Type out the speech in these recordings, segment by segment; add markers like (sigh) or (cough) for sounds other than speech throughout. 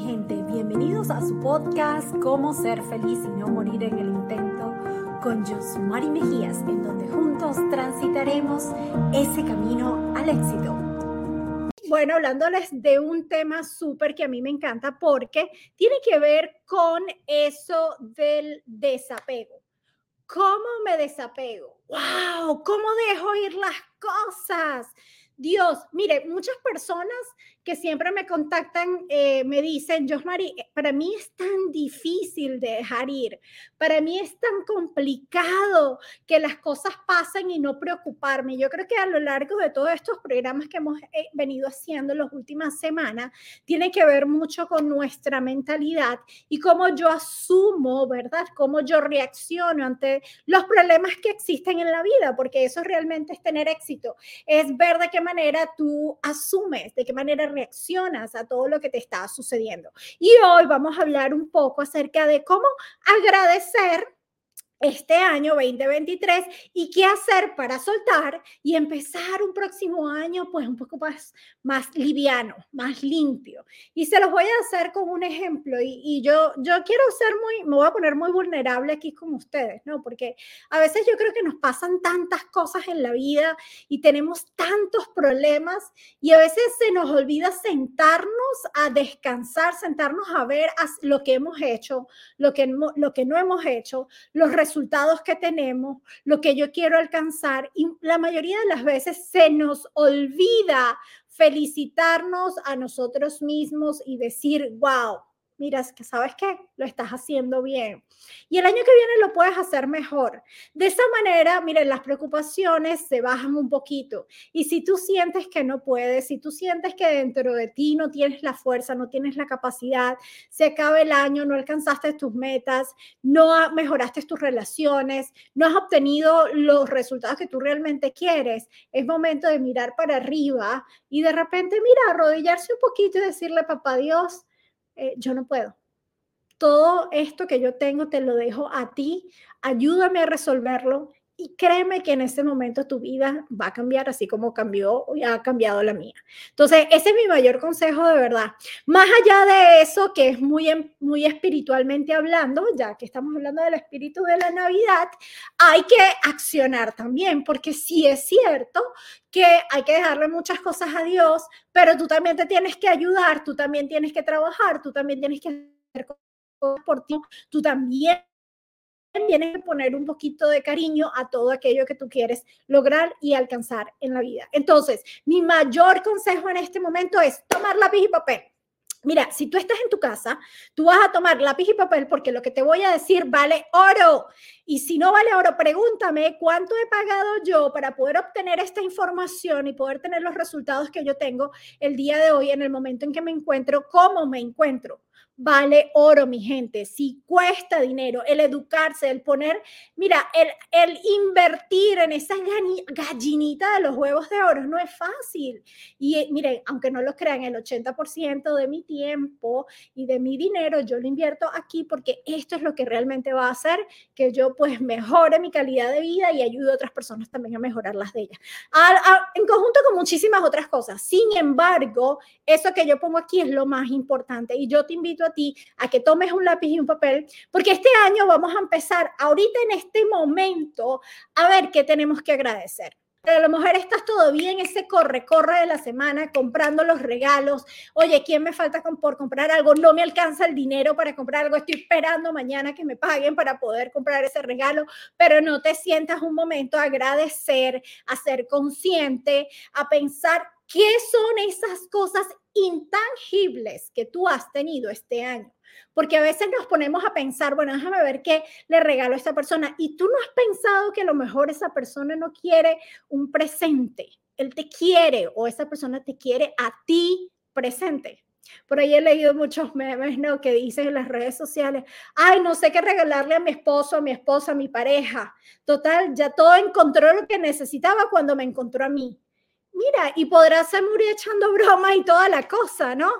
gente, bienvenidos a su podcast Cómo ser feliz y no morir en el intento con Josmari Mejías, en donde juntos transitaremos ese camino al éxito. Bueno, hablándoles de un tema súper que a mí me encanta porque tiene que ver con eso del desapego. ¿Cómo me desapego? ¡Wow! ¿Cómo dejo ir las cosas? Dios, mire, muchas personas que siempre me contactan eh, me dicen, Josmari, eh, para mí es tan difícil dejar ir, para mí es tan complicado que las cosas pasen y no preocuparme. Yo creo que a lo largo de todos estos programas que hemos eh, venido haciendo en las últimas semanas, tiene que ver mucho con nuestra mentalidad y cómo yo asumo, ¿verdad? Cómo yo reacciono ante los problemas que existen en la vida, porque eso realmente es tener éxito, es ver de qué manera tú asumes, de qué manera reaccionas a todo lo que te está sucediendo. Y hoy vamos a hablar un poco acerca de cómo agradecer este año 2023 y qué hacer para soltar y empezar un próximo año pues un poco más, más liviano, más limpio. Y se los voy a hacer con un ejemplo y, y, yo, yo quiero ser muy, me voy a poner muy vulnerable aquí con ustedes, ¿no? Porque a veces yo creo que nos pasan tantas cosas en la vida y tenemos tantos problemas y a veces se nos olvida sentarnos a descansar, sentarnos a ver lo que hemos hecho, lo que, lo que no hemos hecho, los resultados que tenemos, lo que yo quiero alcanzar y la mayoría de las veces se nos olvida felicitarnos a nosotros mismos y decir, wow, miras que sabes que lo estás haciendo bien. Y el año que viene lo puedes hacer mejor. De esa manera, miren, las preocupaciones se bajan un poquito. Y si tú sientes que no puedes, si tú sientes que dentro de ti no tienes la fuerza, no tienes la capacidad, se acaba el año, no alcanzaste tus metas, no mejoraste tus relaciones, no has obtenido los resultados que tú realmente quieres, es momento de mirar para arriba y de repente, mira, arrodillarse un poquito y decirle, papá Dios, eh, yo no puedo. Todo esto que yo tengo te lo dejo a ti, ayúdame a resolverlo y créeme que en este momento tu vida va a cambiar así como cambió y ha cambiado la mía. Entonces, ese es mi mayor consejo de verdad. Más allá de eso, que es muy, em, muy espiritualmente hablando, ya que estamos hablando del espíritu de la Navidad, hay que accionar también, porque sí es cierto que hay que dejarle muchas cosas a Dios, pero tú también te tienes que ayudar, tú también tienes que trabajar, tú también tienes que hacer cosas por ti, tú también tienes que poner un poquito de cariño a todo aquello que tú quieres lograr y alcanzar en la vida. Entonces, mi mayor consejo en este momento es tomar lápiz y papel. Mira, si tú estás en tu casa, tú vas a tomar lápiz y papel porque lo que te voy a decir vale oro. Y si no vale oro, pregúntame cuánto he pagado yo para poder obtener esta información y poder tener los resultados que yo tengo el día de hoy en el momento en que me encuentro, cómo me encuentro vale oro, mi gente. Si cuesta dinero el educarse, el poner, mira, el, el invertir en esa gallinita de los huevos de oro no es fácil. Y eh, miren, aunque no lo crean, el 80% de mi tiempo y de mi dinero yo lo invierto aquí porque esto es lo que realmente va a hacer que yo pues mejore mi calidad de vida y ayude a otras personas también a mejorar las de ellas. en conjunto con muchísimas otras cosas. Sin embargo, eso que yo pongo aquí es lo más importante y yo te invito a ti a que tomes un lápiz y un papel, porque este año vamos a empezar ahorita en este momento a ver qué tenemos que agradecer. Pero a lo mejor estás todo bien, ese corre, corre de la semana comprando los regalos. Oye, ¿quién me falta por comprar algo? No me alcanza el dinero para comprar algo. Estoy esperando mañana que me paguen para poder comprar ese regalo. Pero no te sientas un momento a agradecer, a ser consciente, a pensar qué son esas cosas intangibles que tú has tenido este año. Porque a veces nos ponemos a pensar, bueno, déjame ver qué le regalo a esta persona. Y tú no has pensado que a lo mejor esa persona no quiere un presente. Él te quiere o esa persona te quiere a ti presente. Por ahí he leído muchos memes, ¿no? Que dicen en las redes sociales, ay, no sé qué regalarle a mi esposo, a mi esposa, a mi pareja. Total, ya todo encontró lo que necesitaba cuando me encontró a mí. Mira, y podrás ser echando bromas y toda la cosa, ¿no?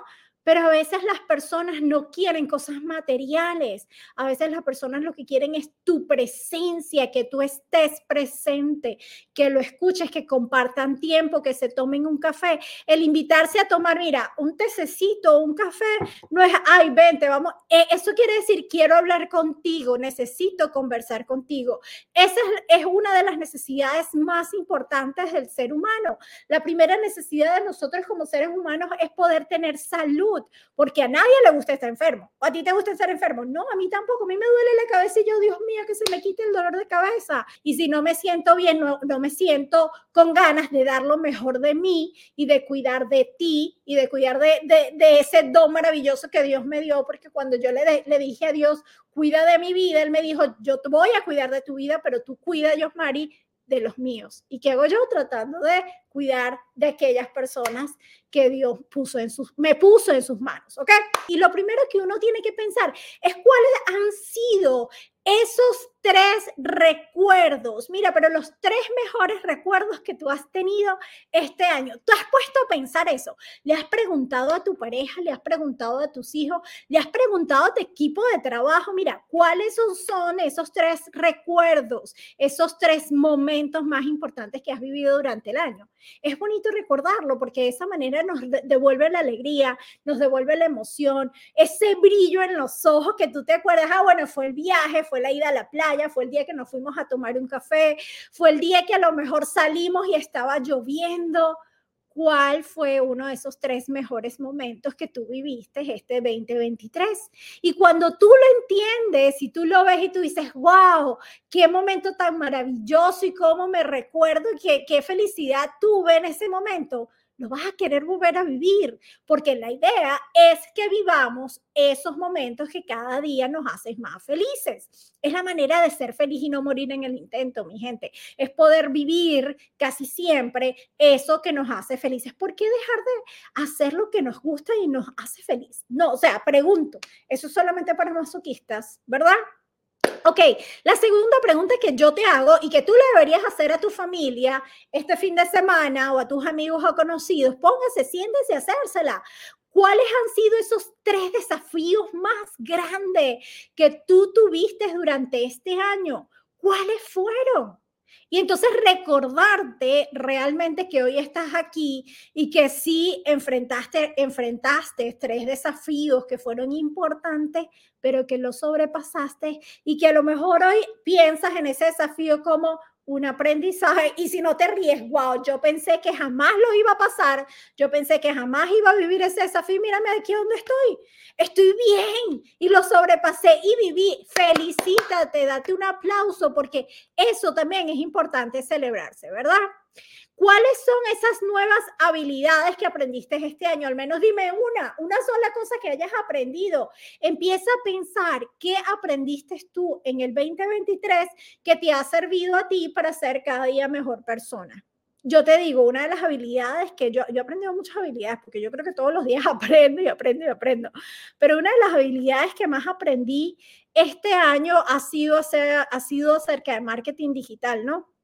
Pero a veces las personas no quieren cosas materiales. A veces las personas lo que quieren es tu presencia, que tú estés presente, que lo escuches, que compartan tiempo, que se tomen un café. El invitarse a tomar, mira, un tececito, un café, no es, ay, vente, vamos. Eh, eso quiere decir, quiero hablar contigo, necesito conversar contigo. Esa es una de las necesidades más importantes del ser humano. La primera necesidad de nosotros como seres humanos es poder tener salud porque a nadie le gusta estar enfermo. ¿O a ti te gusta estar enfermo? No, a mí tampoco. A mí me duele la cabeza y yo, Dios mío, que se me quite el dolor de cabeza. Y si no me siento bien, no, no me siento con ganas de dar lo mejor de mí y de cuidar de ti y de cuidar de, de, de ese don maravilloso que Dios me dio, porque cuando yo le, le dije a Dios, cuida de mi vida, Él me dijo, yo voy a cuidar de tu vida, pero tú cuida, Dios, Mari, de los míos. ¿Y qué hago yo? Tratando de cuidar de aquellas personas que Dios puso en sus, me puso en sus manos, ¿ok? Y lo primero que uno tiene que pensar es cuáles han sido esos tres recuerdos. Mira, pero los tres mejores recuerdos que tú has tenido este año. Tú has puesto a pensar eso. Le has preguntado a tu pareja, le has preguntado a tus hijos, le has preguntado a tu equipo de trabajo, mira, ¿cuáles son, esos tres recuerdos, esos tres momentos más importantes que has vivido durante el año? Es bonito recordarlo porque de esa manera nos devuelve la alegría, nos devuelve la emoción, ese brillo en los ojos que tú te acuerdas, ah, bueno, fue el viaje, fue la ida a la playa, fue el día que nos fuimos a tomar un café, fue el día que a lo mejor salimos y estaba lloviendo. ¿Cuál fue uno de esos tres mejores momentos que tú viviste este 2023? Y cuando tú lo entiendes y tú lo ves y tú dices, wow, qué momento tan maravilloso y cómo me recuerdo y qué, qué felicidad tuve en ese momento, lo vas a querer volver a vivir, porque la idea es que vivamos esos momentos que cada día nos hacen más felices. Es la manera de ser feliz y no morir en el intento, mi gente. Es poder vivir casi siempre eso que nos hace felices. ¿Por qué dejar de hacer lo que nos gusta y nos hace feliz? No, o sea, pregunto, eso es solamente para masoquistas, ¿verdad? Ok, la segunda pregunta que yo te hago y que tú le deberías hacer a tu familia este fin de semana o a tus amigos o conocidos, póngase, siéntese a hacérsela. ¿Cuáles han sido esos tres desafíos más grandes que tú tuviste durante este año? ¿Cuáles fueron? Y entonces recordarte realmente que hoy estás aquí y que sí enfrentaste, enfrentaste tres desafíos que fueron importantes, pero que los sobrepasaste y que a lo mejor hoy piensas en ese desafío como, un aprendizaje y si no te ríes, wow, yo pensé que jamás lo iba a pasar, yo pensé que jamás iba a vivir ese desafío, mírame aquí donde estoy, estoy bien y lo sobrepasé y viví, felicítate, date un aplauso porque eso también es importante celebrarse, ¿verdad? ¿Cuáles son esas nuevas habilidades que aprendiste este año? Al menos dime una, una sola cosa que hayas aprendido. Empieza a pensar qué aprendiste tú en el 2023 que te ha servido a ti para ser cada día mejor persona. Yo te digo, una de las habilidades que yo, yo he aprendido muchas habilidades, porque yo creo que todos los días (laughs) aprendo y aprendo y aprendo, pero una de las habilidades que más aprendí este año ha sido, ha sido acerca de marketing digital, ¿no?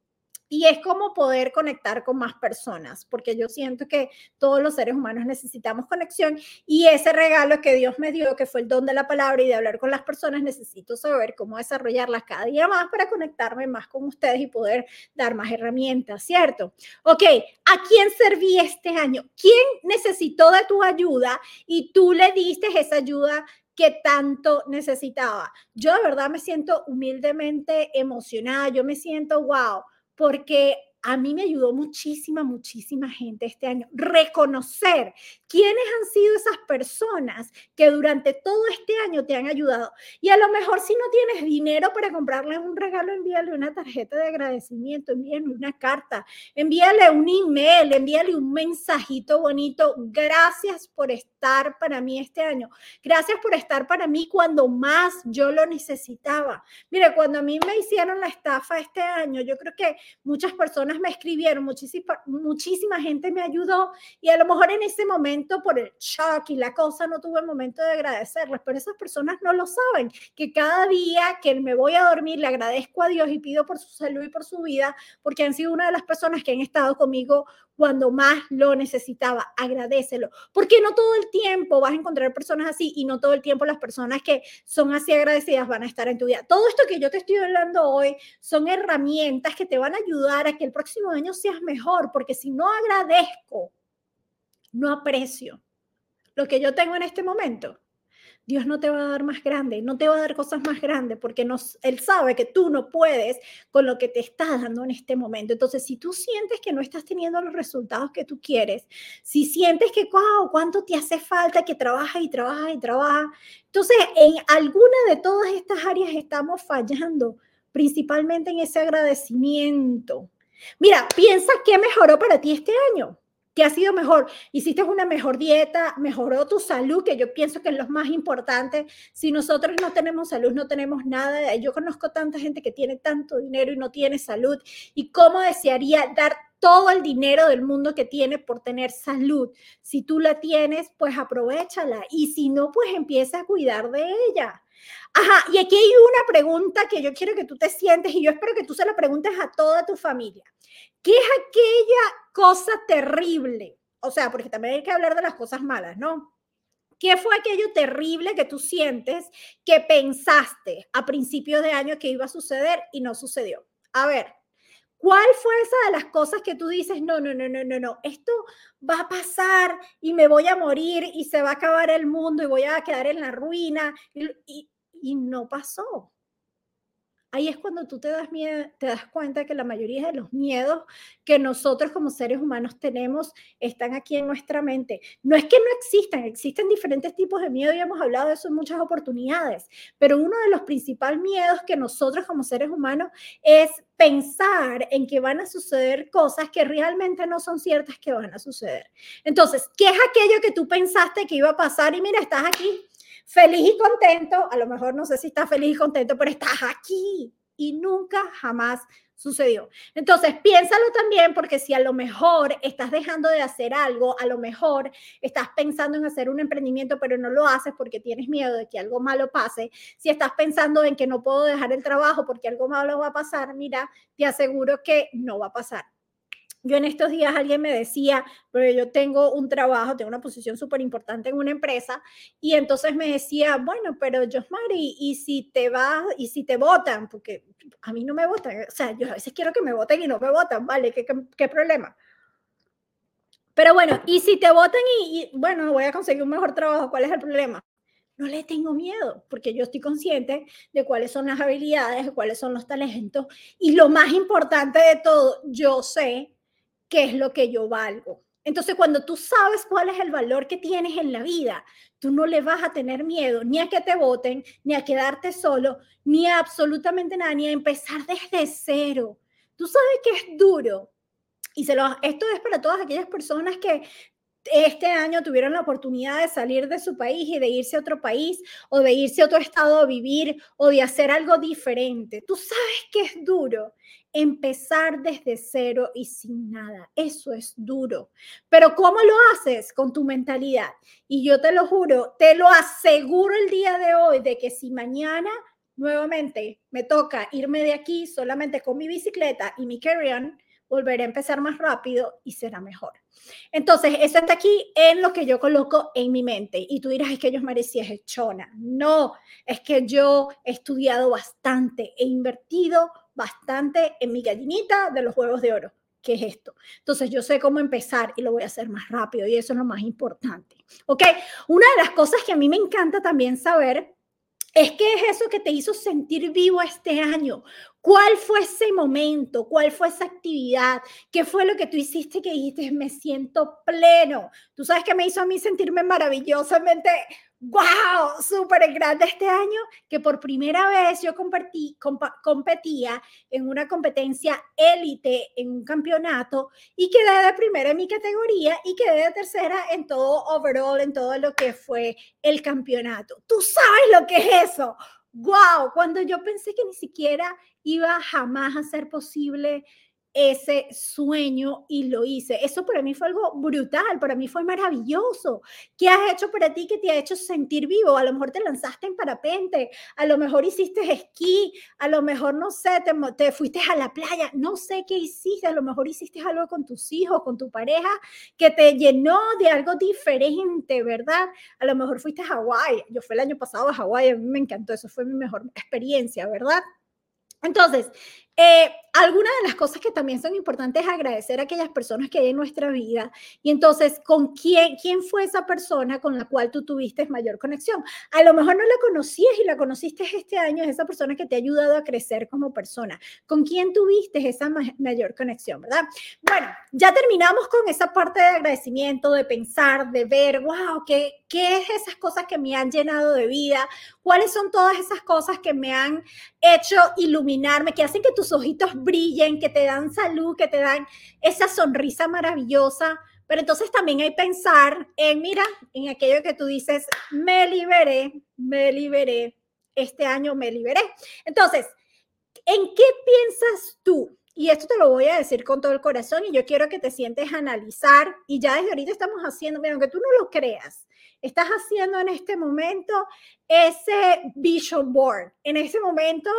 Y es como poder conectar con más personas, porque yo siento que todos los seres humanos necesitamos conexión y ese regalo que Dios me dio, que fue el don de la palabra y de hablar con las personas, necesito saber cómo desarrollarlas cada día más para conectarme más con ustedes y poder dar más herramientas, ¿cierto? Ok, ¿a quién serví este año? ¿Quién necesitó de tu ayuda y tú le diste esa ayuda que tanto necesitaba? Yo de verdad me siento humildemente emocionada, yo me siento, wow porque a mí me ayudó muchísima, muchísima gente este año. Reconocer quiénes han sido esas personas que durante todo este año te han ayudado. Y a lo mejor si no tienes dinero para comprarle un regalo, envíale una tarjeta de agradecimiento, envíale una carta, envíale un email, envíale un mensajito bonito. Gracias por estar para mí este año. Gracias por estar para mí cuando más yo lo necesitaba. Mire, cuando a mí me hicieron la estafa este año, yo creo que muchas personas personas me escribieron, muchísima, muchísima gente me ayudó y a lo mejor en ese momento por el shock y la cosa no tuve el momento de agradecerles, pero esas personas no lo saben, que cada día que me voy a dormir le agradezco a Dios y pido por su salud y por su vida, porque han sido una de las personas que han estado conmigo cuando más lo necesitaba. Agradecelo, porque no todo el tiempo vas a encontrar personas así y no todo el tiempo las personas que son así agradecidas van a estar en tu vida. Todo esto que yo te estoy hablando hoy son herramientas que te van a ayudar a que el próximo año seas mejor, porque si no agradezco, no aprecio lo que yo tengo en este momento, Dios no te va a dar más grande, no te va a dar cosas más grandes porque Él sabe que tú no puedes con lo que te está dando en este momento. Entonces, si tú sientes que no estás teniendo los resultados que tú quieres, si sientes que, cuánto te hace falta, que trabajas y trabajas y trabajas, entonces en alguna de todas estas áreas estamos fallando, principalmente en ese agradecimiento. Mira, piensa qué mejoró para ti este año. ¿Qué ha sido mejor? Hiciste una mejor dieta, mejoró tu salud, que yo pienso que es lo más importante. Si nosotros no tenemos salud, no tenemos nada. Yo conozco tanta gente que tiene tanto dinero y no tiene salud. ¿Y cómo desearía dar todo el dinero del mundo que tiene por tener salud? Si tú la tienes, pues aprovechala. Y si no, pues empieza a cuidar de ella. Ajá, y aquí hay una pregunta que yo quiero que tú te sientes y yo espero que tú se la preguntes a toda tu familia. ¿Qué es aquella cosa terrible? O sea, porque también hay que hablar de las cosas malas, ¿no? ¿Qué fue aquello terrible que tú sientes que pensaste a principios de año que iba a suceder y no sucedió? A ver, ¿cuál fue esa de las cosas que tú dices, no, no, no, no, no, no, esto va a pasar y me voy a morir y se va a acabar el mundo y voy a quedar en la ruina? Y no pasó ahí es cuando tú te das, miedo, te das cuenta que la mayoría de los miedos que nosotros como seres humanos tenemos están aquí en nuestra mente. No es que no existan, existen diferentes tipos de miedo y hemos hablado de eso en muchas oportunidades, pero uno de los principales miedos que nosotros como seres humanos es pensar en que van a suceder cosas que realmente no son ciertas que van a suceder. Entonces, ¿qué es aquello que tú pensaste que iba a pasar? Y mira, estás aquí feliz y contento, a lo mejor no sé si estás feliz y contento, pero estás aquí y nunca jamás sucedió. Entonces, piénsalo también porque si a lo mejor estás dejando de hacer algo, a lo mejor estás pensando en hacer un emprendimiento, pero no lo haces porque tienes miedo de que algo malo pase, si estás pensando en que no puedo dejar el trabajo porque algo malo va a pasar, mira, te aseguro que no va a pasar. Yo en estos días alguien me decía, pero yo tengo un trabajo, tengo una posición súper importante en una empresa, y entonces me decía, bueno, pero Josmari, ¿y si te vas, y si te votan? Porque a mí no me votan, o sea, yo a veces quiero que me voten y no me votan, ¿vale? ¿Qué, qué, problema? Pero bueno, y si te votan y, bueno, voy a conseguir un mejor trabajo, ¿cuál es el problema? No le tengo miedo, porque yo estoy consciente de cuáles son las habilidades, de cuáles son los talentos, y lo más importante de todo, yo sé qué es lo que yo valgo. Entonces, cuando tú sabes cuál es el valor que tienes en la vida, tú no le vas a tener miedo ni a que te voten, ni a quedarte solo, ni a absolutamente nada, ni a empezar desde cero. Tú sabes que es duro. Y se lo, esto es para todas aquellas personas que este año tuvieron la oportunidad de salir de su país y de irse a otro país o de irse a otro estado a vivir o de hacer algo diferente. Tú sabes que es duro empezar desde cero y sin nada. Eso es duro. Pero ¿cómo lo haces? Con tu mentalidad. Y yo te lo juro, te lo aseguro el día de hoy de que si mañana nuevamente me toca irme de aquí solamente con mi bicicleta y mi carry-on, volveré a empezar más rápido y será mejor. Entonces, eso está aquí en lo que yo coloco en mi mente. Y tú dirás, es que yo merecía hechona. No, es que yo he estudiado bastante, he invertido bastante en mi gallinita de los huevos de oro. ¿Qué es esto? Entonces yo sé cómo empezar y lo voy a hacer más rápido y eso es lo más importante. ¿Ok? Una de las cosas que a mí me encanta también saber es qué es eso que te hizo sentir vivo este año. ¿Cuál fue ese momento? ¿Cuál fue esa actividad? ¿Qué fue lo que tú hiciste que dijiste, me siento pleno? Tú sabes que me hizo a mí sentirme maravillosamente wow, súper grande este año, que por primera vez yo compartí, competía en una competencia élite, en un campeonato, y quedé de primera en mi categoría y quedé de tercera en todo overall, en todo lo que fue el campeonato. Tú sabes lo que es eso. Wow, cuando yo pensé que ni siquiera iba jamás a ser posible ese sueño y lo hice. Eso para mí fue algo brutal, para mí fue maravilloso. ¿Qué has hecho para ti que te ha hecho sentir vivo? A lo mejor te lanzaste en parapente, a lo mejor hiciste esquí, a lo mejor, no sé, te, te fuiste a la playa, no sé qué hiciste, a lo mejor hiciste algo con tus hijos, con tu pareja, que te llenó de algo diferente, ¿verdad? A lo mejor fuiste a Hawái. Yo fui el año pasado a Hawái, a mí me encantó, eso fue mi mejor experiencia, ¿verdad? Entonces, eh, algunas de las cosas que también son importantes es agradecer a aquellas personas que hay en nuestra vida. Y entonces, ¿con quién, quién fue esa persona con la cual tú tuviste mayor conexión? A lo mejor no la conocías y la conociste este año, es esa persona que te ha ayudado a crecer como persona. ¿Con quién tuviste esa mayor conexión, verdad? Bueno, ya terminamos con esa parte de agradecimiento, de pensar, de ver, wow, ¿qué, qué es esas cosas que me han llenado de vida? ¿Cuáles son todas esas cosas que me han hecho iluminarme, que hacen que tus ojitos brillen, que te dan salud, que te dan esa sonrisa maravillosa. Pero entonces también hay pensar en, mira, en aquello que tú dices, me liberé, me liberé, este año me liberé. Entonces, ¿en qué piensas tú? Y esto te lo voy a decir con todo el corazón y yo quiero que te sientes analizar y ya desde ahorita estamos haciendo, mira, aunque tú no lo creas, estás haciendo en este momento ese vision board. En ese momento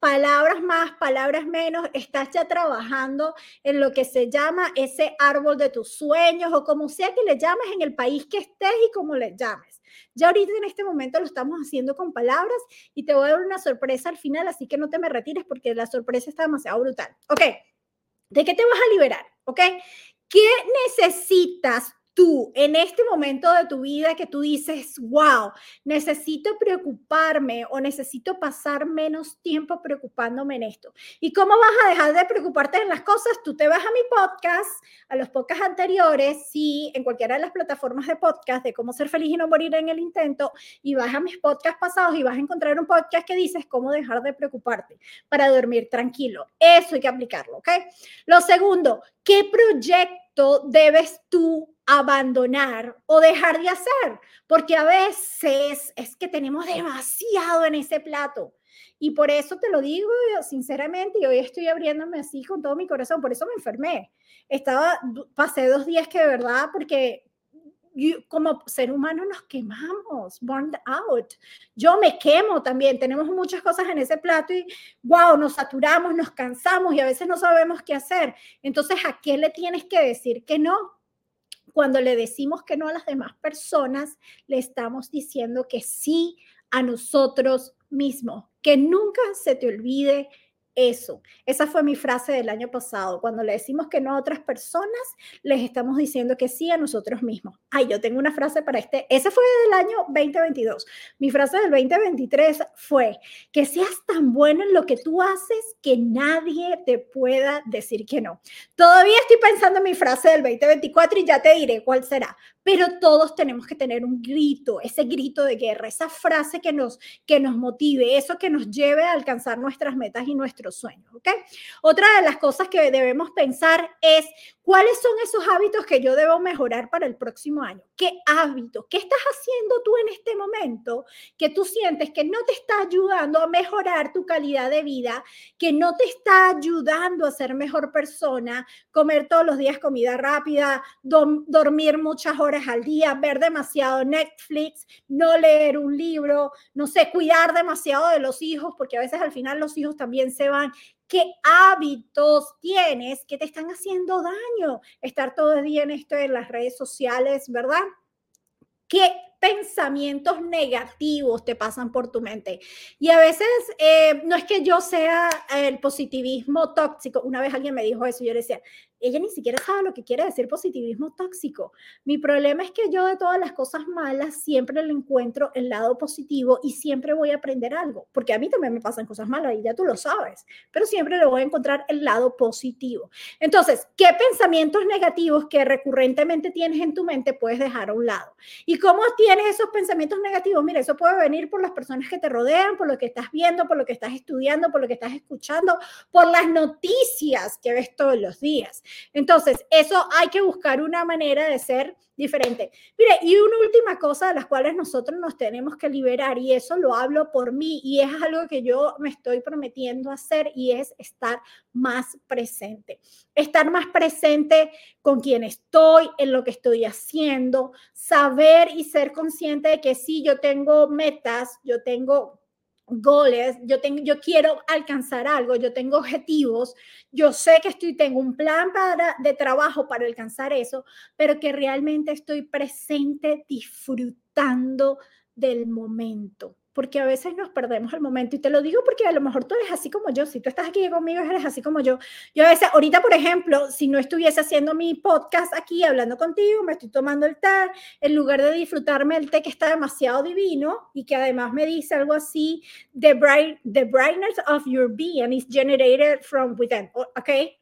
palabras más, palabras menos, estás ya trabajando en lo que se llama ese árbol de tus sueños o como sea que le llames en el país que estés y como le llames. Ya ahorita en este momento lo estamos haciendo con palabras y te voy a dar una sorpresa al final, así que no te me retires porque la sorpresa está demasiado brutal. Ok, ¿de qué te vas a liberar? Ok, ¿qué necesitas tú en este momento de tu vida que tú dices, wow, necesito preocuparme o necesito pasar menos tiempo preocupándome en esto? ¿Y cómo vas a dejar de preocuparte en las cosas? Tú te vas a mi podcast, a los podcasts anteriores, sí, en cualquiera de las plataformas de podcast de cómo ser feliz y no morir en el intento, y vas a mis podcasts pasados y vas a encontrar un podcast que dices cómo dejar de preocuparte para dormir tranquilo. Eso hay que aplicarlo, ¿ok? Lo segundo, ¿qué proyecto debes tú abandonar o dejar de hacer, porque a veces es que tenemos demasiado en ese plato. Y por eso te lo digo sinceramente, y hoy estoy abriéndome así con todo mi corazón, por eso me enfermé. Estaba, pasé dos días que de verdad, porque como ser humano nos quemamos, burned out. Yo me quemo también, tenemos muchas cosas en ese plato y wow, nos saturamos, nos cansamos y a veces no sabemos qué hacer. Entonces, ¿a qué le tienes que decir que no? Cuando le decimos que no a las demás personas, le estamos diciendo que sí a nosotros mismos. Que nunca se te olvide eso. Esa fue mi frase del año pasado. Cuando le decimos que no a otras personas, les estamos diciendo que sí a nosotros mismos. Ay, yo tengo una frase para este. Ese fue del año 2022. Mi frase del 2023 fue que seas tan bueno en lo que tú haces que nadie te pueda decir que no. Todavía estoy pensando en mi frase del 2024 y ya te diré cuál será. Pero todos tenemos que tener un grito, ese grito de guerra, esa frase que nos, que nos motive, eso que nos lleve a alcanzar nuestras metas y nuestros sueños, ¿ok? Otra de las cosas que debemos pensar es cuáles son esos hábitos que yo debo mejorar para el próximo año. ¿Qué hábitos? ¿Qué estás haciendo tú en este momento que tú sientes que no te está ayudando a mejorar tu calidad de vida, que no te está ayudando a ser mejor persona, comer todos los días comida rápida, dormir muchas horas al día, ver demasiado Netflix, no leer un libro, no sé, cuidar demasiado de los hijos, porque a veces al final los hijos también se van. ¿Qué hábitos tienes que te están haciendo daño? Estar todo el día en esto en las redes sociales, ¿verdad? ¿Qué pensamientos negativos te pasan por tu mente? Y a veces eh, no es que yo sea el positivismo tóxico. Una vez alguien me dijo eso, yo le decía, ella ni siquiera sabe lo que quiere decir positivismo tóxico. Mi problema es que yo de todas las cosas malas siempre le encuentro el lado positivo y siempre voy a aprender algo, porque a mí también me pasan cosas malas y ya tú lo sabes, pero siempre le voy a encontrar el lado positivo. Entonces, ¿qué pensamientos negativos que recurrentemente tienes en tu mente puedes dejar a un lado? ¿Y cómo tienes esos pensamientos negativos? Mira, eso puede venir por las personas que te rodean, por lo que estás viendo, por lo que estás estudiando, por lo que estás escuchando, por las noticias que ves todos los días. Entonces, eso hay que buscar una manera de ser diferente. Mire, y una última cosa de las cuales nosotros nos tenemos que liberar, y eso lo hablo por mí, y es algo que yo me estoy prometiendo hacer, y es estar más presente. Estar más presente con quien estoy, en lo que estoy haciendo, saber y ser consciente de que sí, yo tengo metas, yo tengo goles, yo, tengo, yo quiero alcanzar algo, yo tengo objetivos, yo sé que estoy, tengo un plan para, de trabajo para alcanzar eso, pero que realmente estoy presente disfrutando del momento porque a veces nos perdemos el momento y te lo digo porque a lo mejor tú eres así como yo, si tú estás aquí conmigo eres así como yo. Yo a veces, ahorita por ejemplo, si no estuviese haciendo mi podcast aquí hablando contigo, me estoy tomando el té, en lugar de disfrutarme el té que está demasiado divino y que además me dice algo así, the, bright, the brightness of your being is generated from within, ¿ok?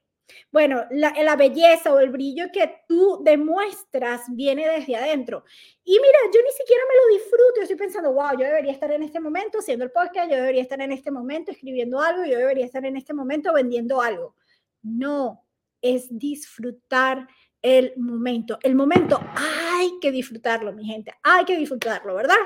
Bueno, la, belleza o el brillo que tú demuestras viene desde adentro. Y mira, yo ni siquiera me lo disfruto. Yo estoy pensando, wow, yo debería estar en este momento haciendo el podcast, yo debería estar en este momento escribiendo algo, yo debería estar en este momento vendiendo algo. No, es disfrutar el momento. El momento hay que disfrutarlo, mi gente. Hay que disfrutarlo, ¿verdad?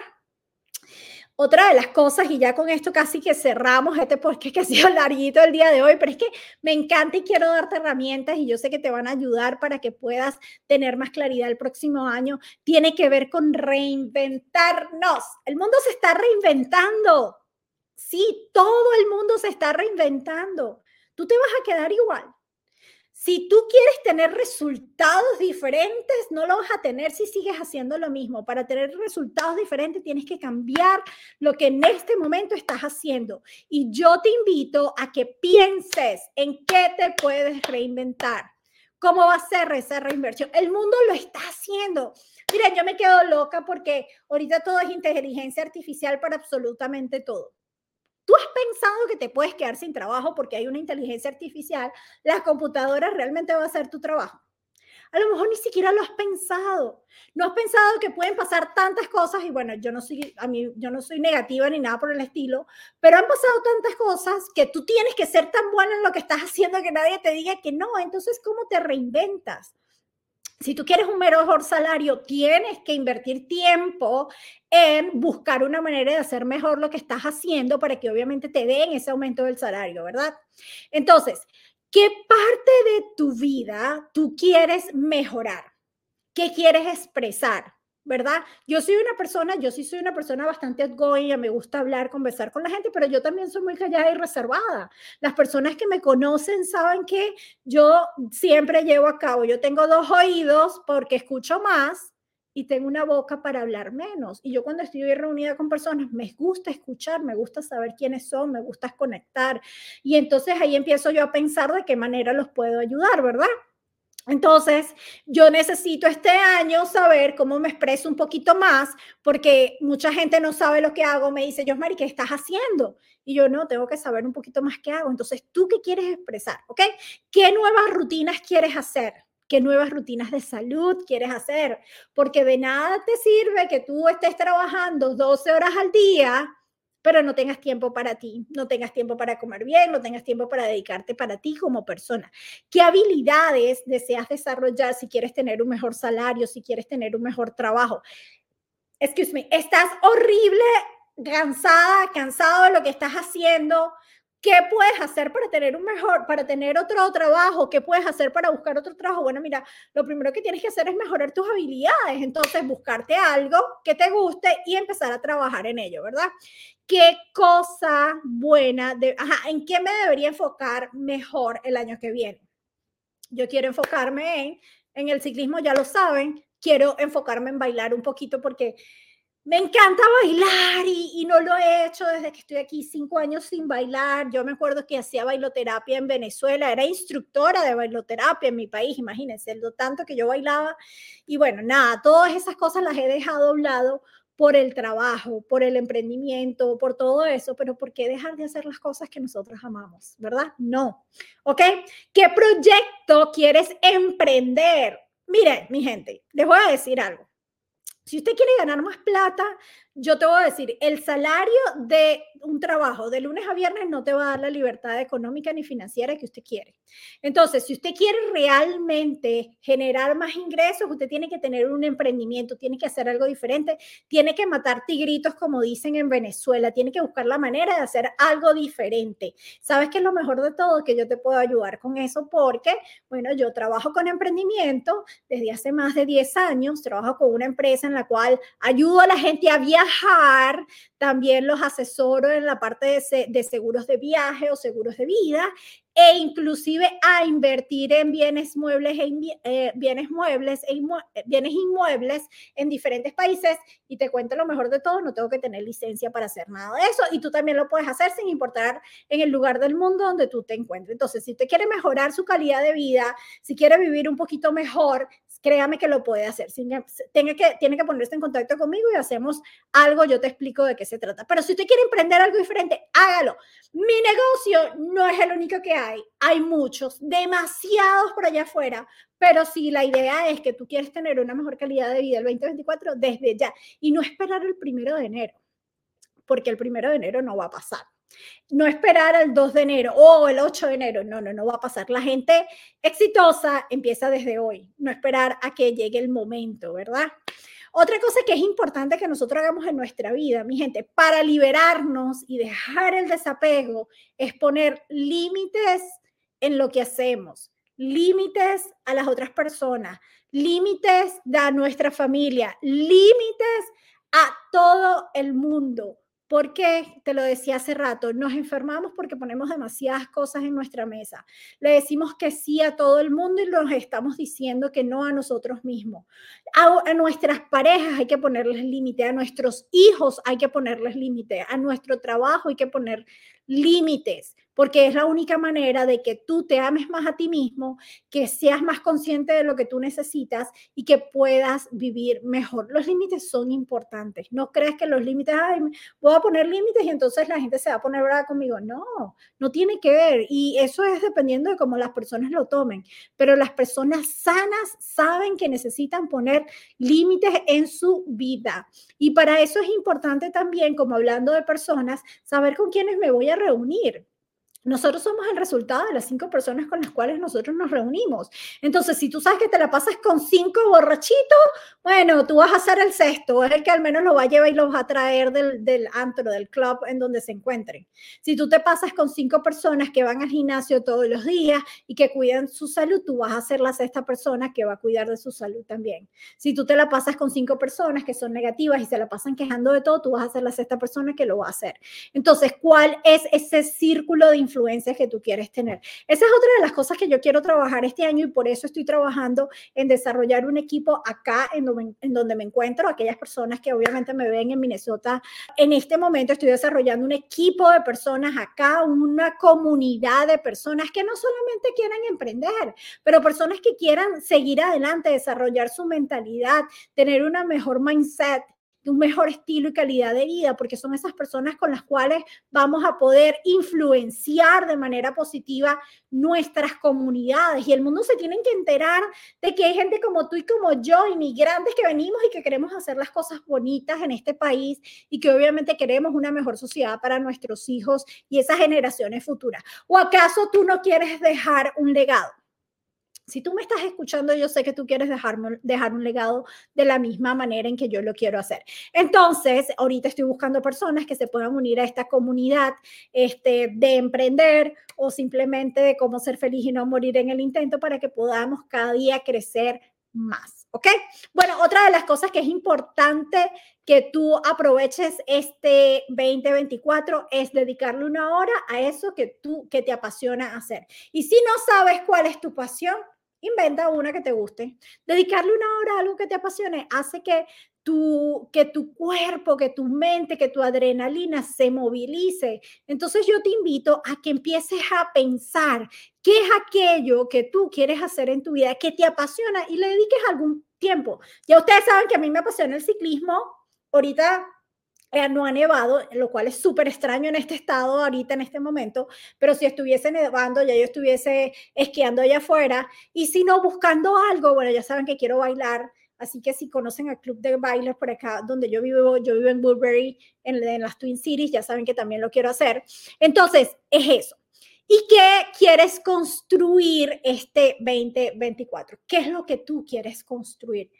Otra de las cosas, y ya con esto casi que cerramos este podcast que ha sido (laughs) larguito el día de hoy, pero es que me encanta y quiero darte herramientas y yo sé que te van a ayudar para que puedas tener más claridad el próximo año, tiene que ver con reinventarnos. El mundo se está reinventando. Sí, todo el mundo se está reinventando. Tú te vas a quedar igual. Si tú quieres tener resultados diferentes, no lo vas a tener si sigues haciendo lo mismo. Para tener resultados diferentes tienes que cambiar lo que en este momento estás haciendo. Y yo te invito a que pienses en qué te puedes reinventar. ¿Cómo va a ser esa reinversión? El mundo lo está haciendo. Mira, yo me quedo loca porque ahorita todo es inteligencia artificial para absolutamente todo. ¿Tú has pensado que te puedes quedar sin trabajo porque hay una inteligencia artificial? ¿Las computadoras realmente van a hacer tu trabajo? A lo mejor ni siquiera lo has pensado. No has pensado que pueden pasar tantas cosas y bueno, yo no soy a mí yo no soy negativa ni nada por el estilo, pero han pasado tantas cosas que tú tienes que ser tan bueno en lo que estás haciendo que nadie te diga que no, entonces ¿cómo te reinventas? Si tú quieres un mejor salario, tienes que invertir tiempo en buscar una manera de hacer mejor lo que estás haciendo para que obviamente te den ese aumento del salario, ¿verdad? Entonces, ¿qué parte de tu vida tú quieres mejorar? ¿Qué quieres expresar? ¿Verdad? Yo soy una persona, yo sí soy una persona bastante outgoing, me gusta hablar, conversar con la gente, pero yo también soy muy callada y reservada. Las personas que me conocen saben que yo siempre llevo a cabo, yo tengo dos oídos porque escucho más y tengo una boca para hablar menos. Y yo cuando estoy reunida con personas, me gusta escuchar, me gusta saber quiénes son, me gusta conectar. Y entonces ahí empiezo yo a pensar de qué manera los puedo ayudar, ¿verdad? Entonces, yo necesito este año saber cómo me expreso un poquito más, porque mucha gente no sabe lo que hago. Me dice, yo, Mari, ¿qué estás haciendo? Y yo no, tengo que saber un poquito más qué hago. Entonces, ¿tú qué quieres expresar? ¿Ok? ¿Qué nuevas rutinas quieres hacer? ¿Qué nuevas rutinas de salud quieres hacer? Porque de nada te sirve que tú estés trabajando 12 horas al día pero no tengas tiempo para ti, no tengas tiempo para comer bien, no tengas tiempo para dedicarte para ti como persona. ¿Qué habilidades deseas desarrollar si quieres tener un mejor salario, si quieres tener un mejor trabajo? Excuse me, estás horrible, cansada, cansado de lo que estás haciendo, ¿Qué puedes hacer para tener un mejor, para tener otro trabajo? ¿Qué puedes hacer para buscar otro trabajo? Bueno, mira, lo primero que tienes que hacer es mejorar tus habilidades. Entonces, buscarte algo que te guste y empezar a trabajar en ello, ¿verdad? ¿Qué cosa buena, de, ajá, en qué me debería enfocar mejor el año que viene? Yo quiero enfocarme en, en el ciclismo, ya lo saben, quiero enfocarme en bailar un poquito porque me encanta bailar y, no lo he hecho desde que estoy aquí cinco años sin bailar. Yo me acuerdo que hacía bailoterapia en Venezuela, era instructora de bailoterapia en mi país, imagínense, lo tanto que yo bailaba. Y bueno, nada, todas esas cosas las he dejado a un lado por el trabajo, por el emprendimiento, por todo eso, pero ¿por qué dejar de hacer las cosas que nosotros amamos? ¿Verdad? No. ¿Ok? ¿Qué proyecto quieres emprender? Mire, mi gente, les voy a decir algo Si usted quiere ganar más plata, yo te voy a decir, el salario de un trabajo de lunes a viernes no te va a dar la libertad económica ni financiera que usted quiere. Entonces, si usted quiere realmente generar más ingresos, usted tiene que tener un emprendimiento, tiene que hacer algo diferente, tiene que matar tigritos, como dicen en Venezuela, tiene que buscar la manera de hacer algo diferente. ¿Sabes qué es lo mejor de todo? Que yo te puedo ayudar con eso porque, bueno, yo trabajo con emprendimiento desde hace más de 10 años, trabajo con una empresa en la cual ayudo a la gente a viajar viajar, también los asesoro en la parte de, seguros de viaje o seguros de vida e inclusive a invertir en bienes muebles, en, eh, bienes muebles, e bienes inmuebles en diferentes países. Y te cuento lo mejor de todo, no tengo que tener licencia para hacer nada de eso. Y tú también lo puedes hacer sin importar en el lugar del mundo donde tú te encuentres. Entonces, si usted quiere mejorar su calidad de vida, si quiere vivir un poquito mejor, créame que lo puede hacer. Tiene que, tiene que ponerse en contacto conmigo y hacemos algo, yo te explico de qué se trata. Pero si usted quiere emprender algo diferente, hágalo. Mi negocio no es el único que hay, hay muchos, demasiados por allá afuera, pero si la idea es que tú quieres tener una mejor calidad de vida el 2024, desde ya, y no esperar el primero de enero, porque el primero de enero no va a pasar. No esperar al 2 de enero o el 8 de enero, no, no, no va a pasar. La gente exitosa empieza desde hoy, no esperar a que llegue el momento, ¿verdad? Otra cosa que es importante que nosotros hagamos en nuestra vida, mi gente, para liberarnos y dejar el desapego, es poner límites en lo que hacemos, límites a las otras personas, límites a nuestra familia, límites a todo el mundo. Porque, te lo decía hace rato, nos enfermamos porque ponemos demasiadas cosas en nuestra mesa. Le decimos que sí a todo el mundo y nos estamos diciendo que no a nosotros mismos. A, a nuestras parejas hay que ponerles límite, a nuestros hijos hay que ponerles límite, a nuestro trabajo hay que poner límites porque es la única manera de que tú te ames más a ti mismo, que seas más consciente de lo que tú necesitas y que puedas vivir mejor. Los límites son importantes. No crees que los límites, ay, voy a poner límites y entonces la gente se va a poner brava conmigo. No, no tiene que ver. Y eso es dependiendo de cómo las personas lo tomen. Pero las personas sanas saben que necesitan poner límites en su vida. Y para eso es importante también, como hablando de personas, saber con quiénes me voy a reunir. Nosotros somos el resultado de las cinco personas con las cuales nosotros nos reunimos. Entonces, si tú sabes que te la pasas con cinco borrachitos, bueno, tú vas a ser el sexto, es el que al menos lo va a llevar y los va a traer del, del antro, del club en donde se encuentren. Si tú te pasas con cinco personas que van al gimnasio todos los días y que cuidan su salud, tú vas a ser la sexta persona que va a cuidar de su salud también. Si tú te la pasas con cinco personas que son negativas y se la pasan quejando de todo, tú vas a ser la sexta persona que lo va a hacer. Entonces, ¿cuál es ese círculo de influencias que tú quieres tener. Esa es otra de las cosas que yo quiero trabajar este año y por eso estoy trabajando en desarrollar un equipo acá en donde, en donde me encuentro, aquellas personas que obviamente me ven en Minnesota. En este momento estoy desarrollando un equipo de personas acá, una comunidad de personas que no solamente quieren emprender, pero personas que quieran seguir adelante, desarrollar su mentalidad, tener una mejor mindset un mejor estilo y calidad de vida, porque son esas personas con las cuales vamos a poder influenciar de manera positiva nuestras comunidades. Y el mundo se tiene que enterar de que hay gente como tú y como yo, inmigrantes que venimos y que queremos hacer las cosas bonitas en este país y que obviamente queremos una mejor sociedad para nuestros hijos y esas generaciones futuras. ¿O acaso tú no quieres dejar un legado? Si tú me estás escuchando, yo sé que tú quieres dejarme, dejar un legado de la misma manera en que yo lo quiero hacer. Entonces, ahorita estoy buscando personas que se puedan unir a esta comunidad este, de emprender o simplemente de cómo ser feliz y no morir en el intento para que podamos cada día crecer más. ¿Ok? Bueno, otra de las cosas que es importante que tú aproveches este 2024 es dedicarle una hora a eso que tú, que te apasiona hacer. Y si no sabes cuál es tu pasión, inventa una que te guste. Dedicarle una hora a algo que te apasione hace que tu, que tu cuerpo, que tu mente, que tu adrenalina se movilice. Entonces yo te invito a que empieces a pensar qué es aquello que tú quieres hacer en tu vida, que te apasiona y le dediques algún tiempo. Ya ustedes saben que a mí me apasiona el ciclismo. Ahorita eh, no ha nevado, lo cual es súper extraño en este estado ahorita, en este momento, pero si estuviese nevando, ya yo estuviese esquiando allá afuera, y si no, buscando algo, bueno, ya saben que quiero bailar, Así que si conocen al club de bailes por acá donde yo vivo, yo vivo en Burberry, en, en las Twin Cities, ya saben que también lo quiero hacer. Entonces, es eso. ¿Y qué quieres construir este 2024? ¿Qué es lo que tú quieres construir?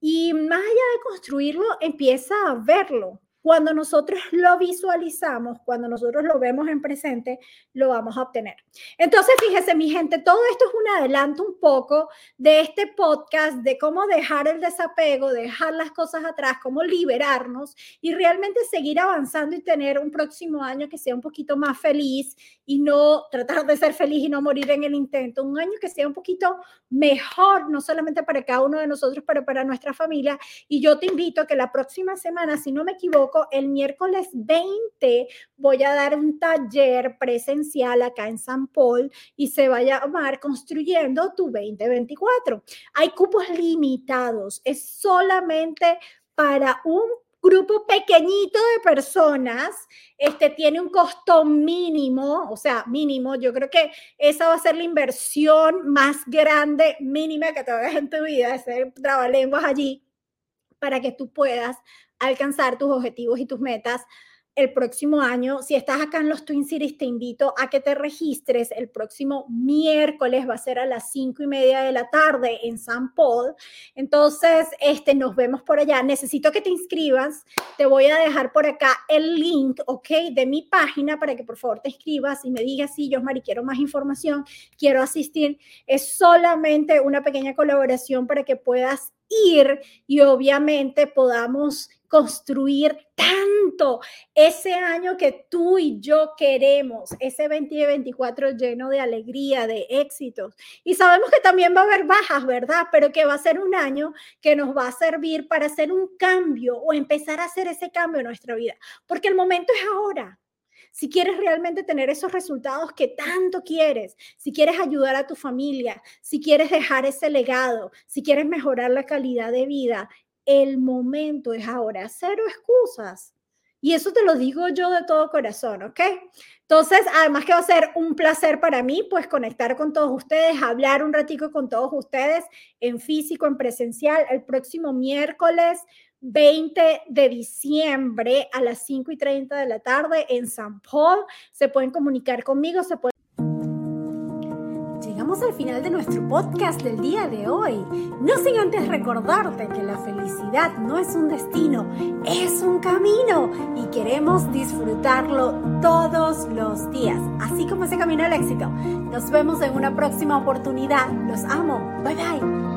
Y más allá de construirlo, empieza a verlo. Cuando nosotros lo visualizamos, cuando nosotros lo vemos en presente, lo vamos a obtener. Entonces, fíjese, mi gente, todo esto es un adelanto un poco de este podcast, de cómo dejar el desapego, dejar las cosas atrás, cómo liberarnos y realmente seguir avanzando y tener un próximo año que sea un poquito más feliz y no tratar de ser feliz y no morir en el intento. Un año que sea un poquito mejor, no solamente para cada uno de nosotros, pero para nuestra familia. Y yo te invito a que la próxima semana, si no me equivoco, el miércoles 20 voy a dar un taller presencial acá en San Paul y se va a llamar Construyendo tu 2024. Hay cupos limitados, es solamente para un grupo pequeñito de personas, este tiene un costo mínimo, o sea, mínimo, yo creo que esa va a ser la inversión más grande, mínima que te hagas en tu vida, hacer trabalenguas allí, para que tú puedas alcanzar tus objetivos y tus metas el próximo año. Si estás acá en los Twin Cities, te invito a que te registres. El próximo miércoles va a ser a las cinco y media de la tarde en San Paul. Entonces, este, nos vemos por allá. Necesito que te inscribas. Te voy a dejar por acá el link, ¿ok? De mi página para que por favor te inscribas y me digas si yo, Mari, quiero más información, quiero asistir. Es solamente una pequeña colaboración para que puedas ir y obviamente podamos construir tanto ese año que tú y yo queremos, ese 2024 lleno de alegría, de éxitos. Y sabemos que también va a haber bajas, ¿verdad? Pero que va a ser un año que nos va a servir para hacer un cambio o empezar a hacer ese cambio en nuestra vida, porque el momento es ahora. Si quieres realmente tener esos resultados que tanto quieres, si quieres ayudar a tu familia, si quieres dejar ese legado, si quieres mejorar la calidad de vida, el momento es ahora, cero excusas. Y eso te lo digo yo de todo corazón, ¿ok? Entonces, además que va a ser un placer para mí, pues conectar con todos ustedes, hablar un ratico con todos ustedes en físico, en presencial, el próximo miércoles 20 de diciembre a las 5 y 30 de la tarde en San Paul. Se pueden comunicar conmigo, pueden al final de nuestro podcast del día de hoy. No sin antes recordarte que la felicidad no es un destino, es un camino y queremos disfrutarlo todos los días, así como ese camino al éxito. Nos vemos en una próxima oportunidad. Los amo. Bye bye.